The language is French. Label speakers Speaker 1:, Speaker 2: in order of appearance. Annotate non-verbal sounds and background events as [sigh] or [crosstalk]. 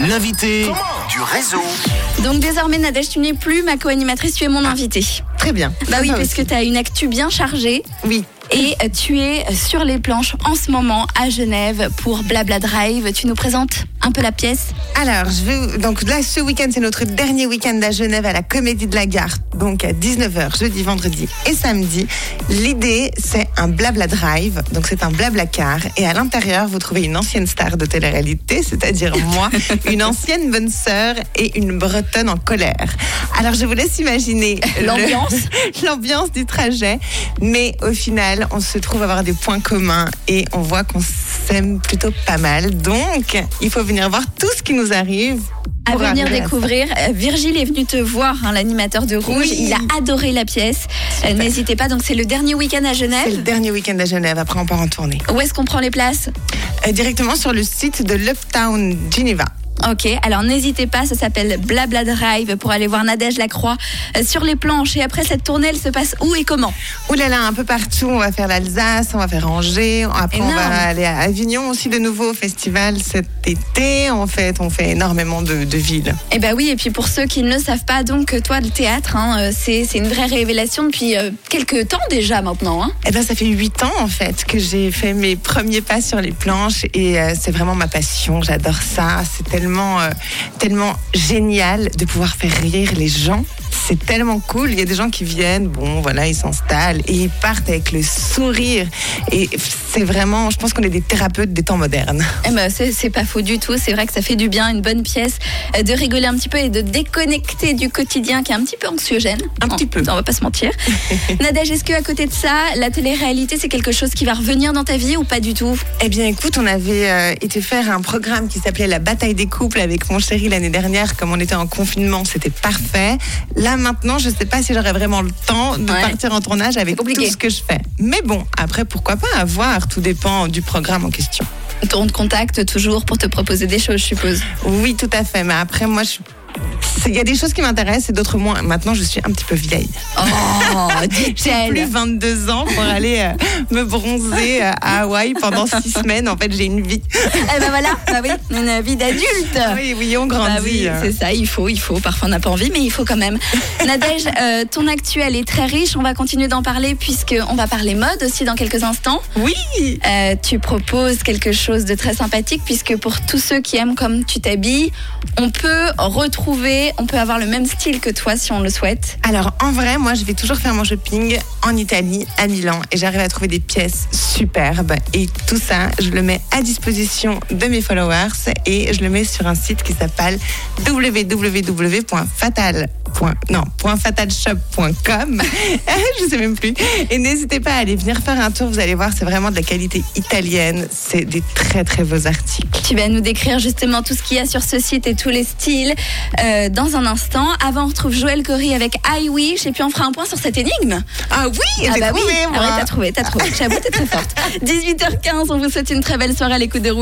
Speaker 1: L'invité du réseau.
Speaker 2: Donc désormais, Nadège, tu n'es plus ma co-animatrice, tu es mon invitée.
Speaker 3: Très bien.
Speaker 2: Bah oui, parce que tu as une actu bien chargée.
Speaker 3: Oui.
Speaker 2: Et tu es sur les planches en ce moment à Genève pour Blabla Drive. Tu nous présentes un peu la pièce
Speaker 3: Alors, je vais donc là ce week-end c'est notre dernier week-end à Genève à la Comédie de la Gare, donc à 19h jeudi, vendredi et samedi. L'idée c'est un blabla drive, donc c'est un blabla car et à l'intérieur vous trouvez une ancienne star de télé-réalité, c'est-à-dire [laughs] moi, une ancienne bonne sœur et une bretonne en colère. Alors je vous laisse imaginer
Speaker 2: L'ambiance. [laughs]
Speaker 3: l'ambiance du trajet, mais au final on se trouve avoir des points communs et on voit qu'on s'aime plutôt pas mal. Donc il faut venir voir tout ce qui nous arrive.
Speaker 2: à venir
Speaker 3: à
Speaker 2: découvrir. Euh, Virgile est venu te voir, hein, l'animateur de Rouge.
Speaker 3: Oui.
Speaker 2: Il a adoré la pièce. Euh. N'hésitez pas, donc c'est le dernier week-end à
Speaker 3: C'est le
Speaker 2: Genève.
Speaker 3: dernier week-end à Genève, après on part en tournée.
Speaker 2: Où est-ce qu'on prend les places?
Speaker 3: Euh, directement sur le site de l'Uptown Geneva.
Speaker 2: Ok, alors n'hésitez pas, ça s'appelle Blabla Drive pour aller voir Nadège Lacroix euh, sur les planches. Et après, cette tournée, elle se passe où et comment?
Speaker 3: Ouh là là, un peu partout. On va faire l'Alsace, on va faire Angers. Après, on va aller à Avignon aussi de nouveau au festival cet été. En fait, on fait énormément de, de villes.
Speaker 2: Eh ben oui, et puis pour ceux qui ne le savent pas, donc toi, le théâtre, hein, euh, c'est une vraie révélation depuis euh, quelques temps déjà maintenant. hein.
Speaker 3: Eh ben, ça fait huit ans en fait que j'ai fait mes premiers pas sur les planches et euh, c'est vraiment ma passion. J'adore ça. C'est tellement, euh, tellement génial de pouvoir faire rire les gens. C'est tellement cool. Il y a des gens qui viennent, bon, voilà, ils s'installent et ils partent avec le sourire. Et c'est vraiment, je pense qu'on est des thérapeutes des temps modernes.
Speaker 2: Eh ben, c'est c'est pas faux du tout. C'est vrai que ça fait du bien, une bonne pièce, euh, de rigoler un petit peu et de déconnecter du quotidien qui est un petit peu anxiogène.
Speaker 3: Un petit peu.
Speaker 2: On va pas se mentir. [laughs] Nadège, est-ce que à côté de ça, la télé-réalité, c'est quelque chose qui va revenir dans ta vie ou pas du tout?
Speaker 3: Eh bien, écoute, on avait euh, été faire un programme qui s'appelait La bataille des couples avec mon chéri l'année dernière. Comme on était en confinement, c'était parfait. Là, maintenant, je ne sais pas si j'aurai vraiment le temps de
Speaker 2: Ouais.
Speaker 3: partir en tournage avec tout ce que je fais. Mais bon, après, pourquoi pas avoir Tout dépend du programme en question.
Speaker 2: On te contacte toujours pour te proposer des choses, je suppose.
Speaker 3: Oui, tout à fait. Mais après, moi, je... c'est- il y a des choses qui m'intéressent et d'autres moins. Maintenant, je suis un petit peu vieille.
Speaker 2: Oh, [laughs]
Speaker 3: J'ai plus 22 ans pour aller euh, me bronzer euh, à Hawaï pendant six [laughs] semaines. En fait, j'ai une vie.
Speaker 2: Eh ben voilà, bah oui, une vie d'adulte.
Speaker 3: Oui, oui, on grandit.
Speaker 2: Bah oui,
Speaker 3: euh.
Speaker 2: c'est ça, il faut, il faut. Parfois on n'a pas envie, mais il faut quand même. Nadège, euh, ton actuel est très riche. On va continuer d'en parler puisqu'on va parler mode aussi dans quelques instants.
Speaker 3: Oui.
Speaker 2: Tu proposes quelque chose de très sympathique puisque pour tous ceux qui aiment comme tu t'habilles, on peut retrouver, on peut avoir le même style que toi si on le souhaite.
Speaker 3: Alors en vrai, moi je vais toujours faire mon shopping en Italie, à Milan, et j'arrive à trouver des pièces superbes. Et tout ça, je le mets à disposition de mes followers et je le mets sur un site qui s'appelle www.fatal. Non, .fatalshop.com. [laughs] je sais même plus. Et n'hésitez pas à aller venir faire un tour. Vous allez voir, c'est vraiment de la qualité italienne. C'est des très très beaux articles.
Speaker 2: Tu vas nous décrire justement tout ce qu'il y a sur ce site et tous les styles euh, dans un instant. Avant, on retrouve Joël Corry avec I Wish et puis on fera un point sur cette énigme.
Speaker 3: Ah oui,
Speaker 2: Ah bah
Speaker 3: trouvé
Speaker 2: oui. Ah ouais, t'as trouvé, t'as trouvé. J'avoue, t'es très forte. [laughs] 18h15, on vous souhaite une très belle soirée à l'écoute de Rouge.